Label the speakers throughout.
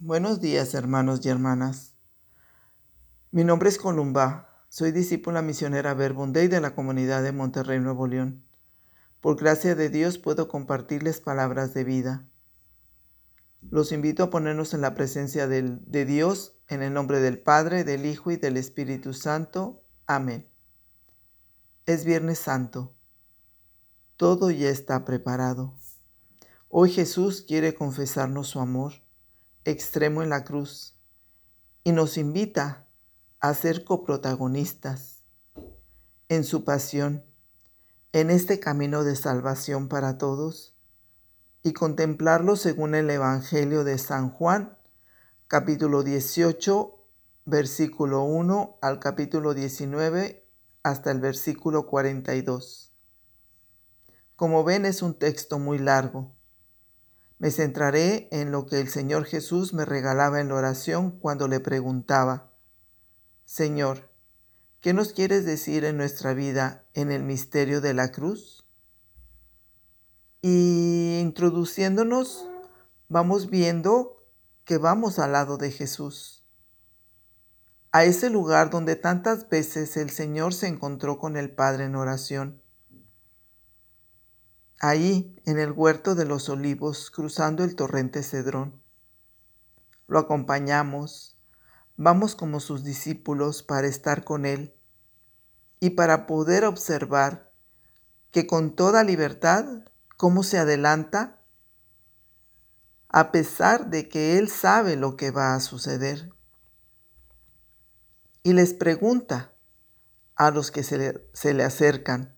Speaker 1: Buenos días, hermanos y hermanas. Mi nombre es Columba. Soy discípula misionera Verbunday de la comunidad de Monterrey, Nuevo León. Por gracia de Dios puedo compartirles palabras de vida. Los invito a ponernos en la presencia de Dios en el nombre del Padre, del Hijo y del Espíritu Santo. Amén. Es Viernes Santo. Todo ya está preparado. Hoy Jesús quiere confesarnos su amor extremo en la cruz y nos invita a ser coprotagonistas en su pasión, en este camino de salvación para todos y contemplarlo según el Evangelio de San Juan, capítulo 18, versículo 1 al capítulo 19 hasta el versículo 42. Como ven es un texto muy largo me centraré en lo que el Señor Jesús me regalaba en la oración cuando le preguntaba, Señor, ¿qué nos quieres decir en nuestra vida en el misterio de la cruz? Y introduciéndonos, vamos viendo que vamos al lado de Jesús, a ese lugar donde tantas veces el Señor se encontró con el Padre en oración ahí en el huerto de los olivos, cruzando el torrente Cedrón. Lo acompañamos, vamos como sus discípulos para estar con Él y para poder observar que con toda libertad, cómo se adelanta, a pesar de que Él sabe lo que va a suceder. Y les pregunta a los que se le, se le acercan,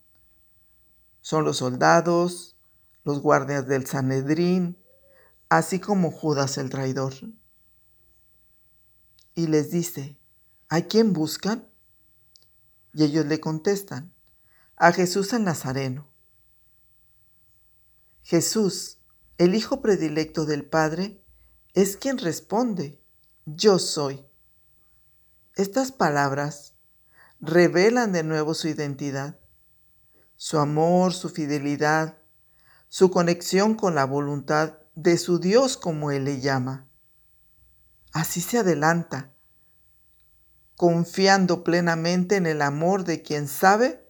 Speaker 1: son los soldados, los guardias del Sanedrín, así como Judas el traidor. Y les dice, ¿a quién buscan? Y ellos le contestan, a Jesús el Nazareno. Jesús, el Hijo predilecto del Padre, es quien responde, yo soy. Estas palabras revelan de nuevo su identidad su amor, su fidelidad, su conexión con la voluntad de su Dios como Él le llama. Así se adelanta, confiando plenamente en el amor de quien sabe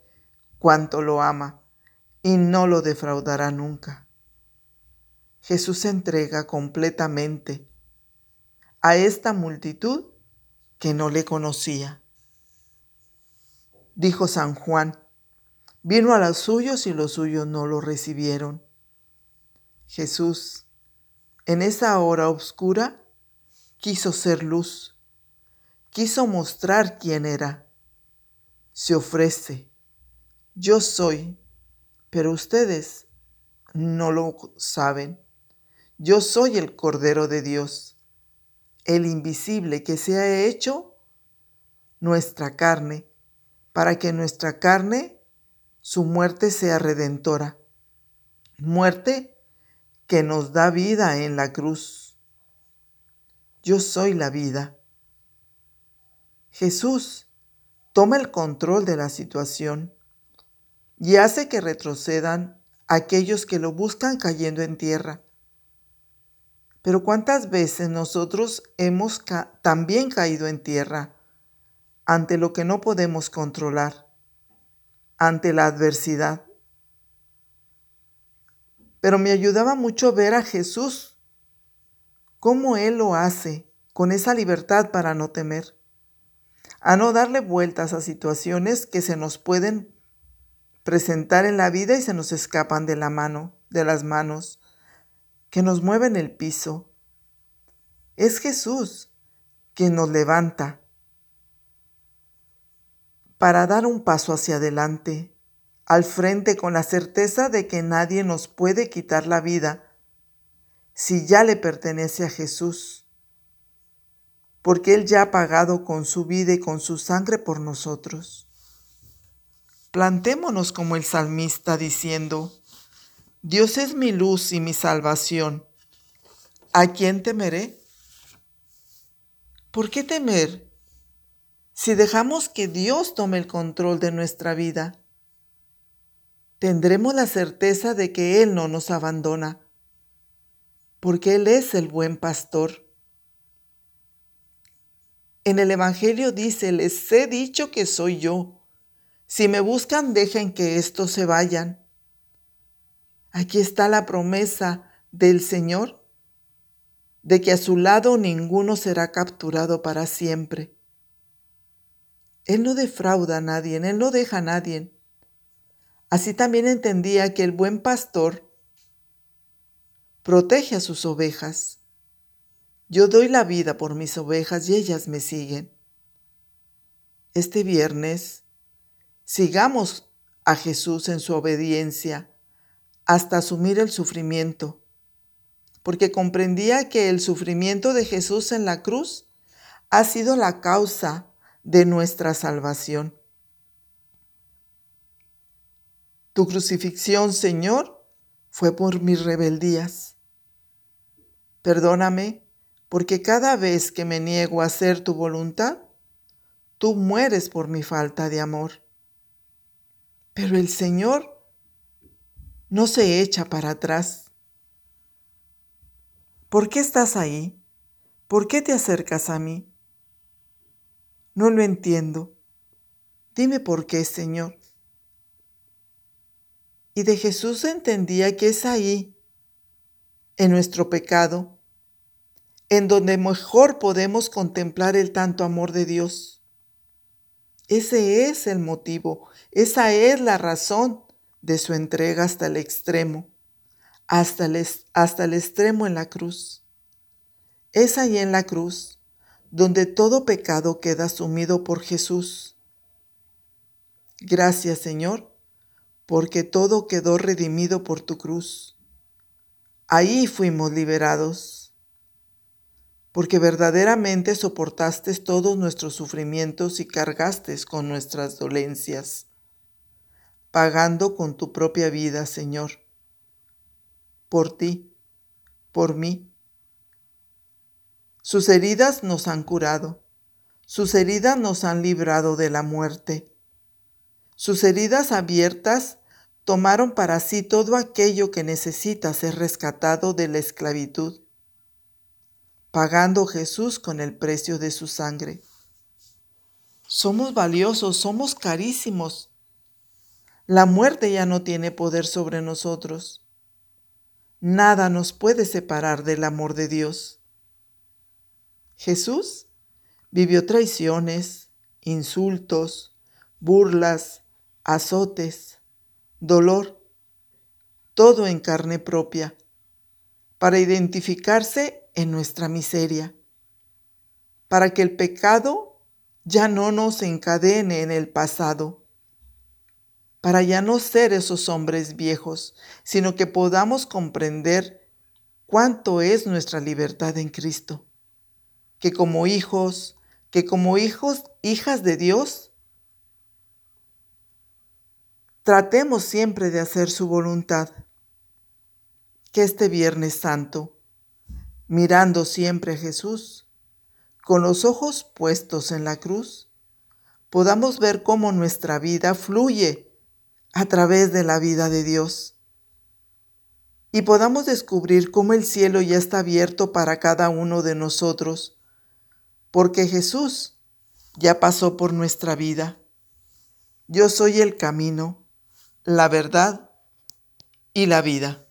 Speaker 1: cuánto lo ama y no lo defraudará nunca. Jesús se entrega completamente a esta multitud que no le conocía. Dijo San Juan, Vino a los suyos y los suyos no lo recibieron. Jesús, en esa hora oscura, quiso ser luz, quiso mostrar quién era. Se ofrece, yo soy, pero ustedes no lo saben. Yo soy el Cordero de Dios, el invisible que se ha hecho nuestra carne, para que nuestra carne su muerte sea redentora. Muerte que nos da vida en la cruz. Yo soy la vida. Jesús toma el control de la situación y hace que retrocedan aquellos que lo buscan cayendo en tierra. Pero ¿cuántas veces nosotros hemos también caído en tierra ante lo que no podemos controlar? Ante la adversidad. Pero me ayudaba mucho ver a Jesús, cómo Él lo hace, con esa libertad para no temer, a no darle vueltas a situaciones que se nos pueden presentar en la vida y se nos escapan de la mano, de las manos, que nos mueven el piso. Es Jesús quien nos levanta, para dar un paso hacia adelante, al frente con la certeza de que nadie nos puede quitar la vida si ya le pertenece a Jesús, porque Él ya ha pagado con su vida y con su sangre por nosotros. Plantémonos como el salmista diciendo, Dios es mi luz y mi salvación. ¿A quién temeré? ¿Por qué temer si dejamos que Dios tome el control de nuestra vida, tendremos la certeza de que Él no nos abandona, porque Él es el buen pastor En el Evangelio dice, les he dicho que soy yo. Si me buscan, dejen que estos se vayan. Aquí está la promesa del Señor de que a su lado ninguno será capturado para siempre. Él no defrauda a nadie, Él no deja a nadie. Así también entendía que el buen pastor protege a sus ovejas. Yo doy la vida por mis ovejas y ellas me siguen. Este viernes, sigamos a Jesús en su obediencia hasta asumir el sufrimiento, porque comprendía que el sufrimiento de Jesús en la cruz ha sido la causa de nuestra salvación. Tu crucifixión, Señor, fue por mis rebeldías. Perdóname porque cada vez que me niego a hacer tu voluntad, tú mueres por mi falta de amor. Pero el Señor no se echa para atrás. ¿Por qué estás ahí? ¿Por qué te acercas a mí? No lo entiendo. Dime por qué, Señor. Y de Jesús entendía que es ahí, en nuestro pecado, en donde mejor podemos contemplar el tanto amor de Dios. Ese es el motivo, esa es la razón de su entrega hasta el extremo, hasta el, hasta el extremo en la cruz. Es ahí en la cruz donde todo pecado queda sumido por Jesús. Gracias Señor, porque todo quedó redimido por tu cruz. Ahí fuimos liberados porque verdaderamente soportaste todos nuestros sufrimientos y cargaste con nuestras dolencias, pagando con tu propia vida, Señor, por ti, por mí. Sus heridas nos han curado, sus heridas nos han librado de la muerte. Sus heridas abiertas tomaron para sí todo aquello que necesita ser rescatado de la esclavitud pagando Jesús con el precio de su sangre. Somos valiosos, somos carísimos. La muerte ya no tiene poder sobre nosotros. Nada nos puede separar del amor de Dios. Jesús vivió traiciones, insultos, burlas, azotes, dolor, todo en carne propia, para identificarse en nuestra miseria, para que el pecado ya no nos encadene en el pasado, para ya no ser esos hombres viejos, sino que podamos comprender cuánto es nuestra libertad en Cristo, que como hijos, que como hijos, hijas de Dios, tratemos siempre de hacer su voluntad. Que este Viernes Santo mirando siempre a Jesús, con los ojos puestos en la cruz, podamos ver cómo nuestra vida fluye a través de la vida de Dios y podamos descubrir cómo el cielo ya está abierto para cada uno de nosotros, porque Jesús ya pasó por nuestra vida. Yo soy el camino, la verdad y la vida.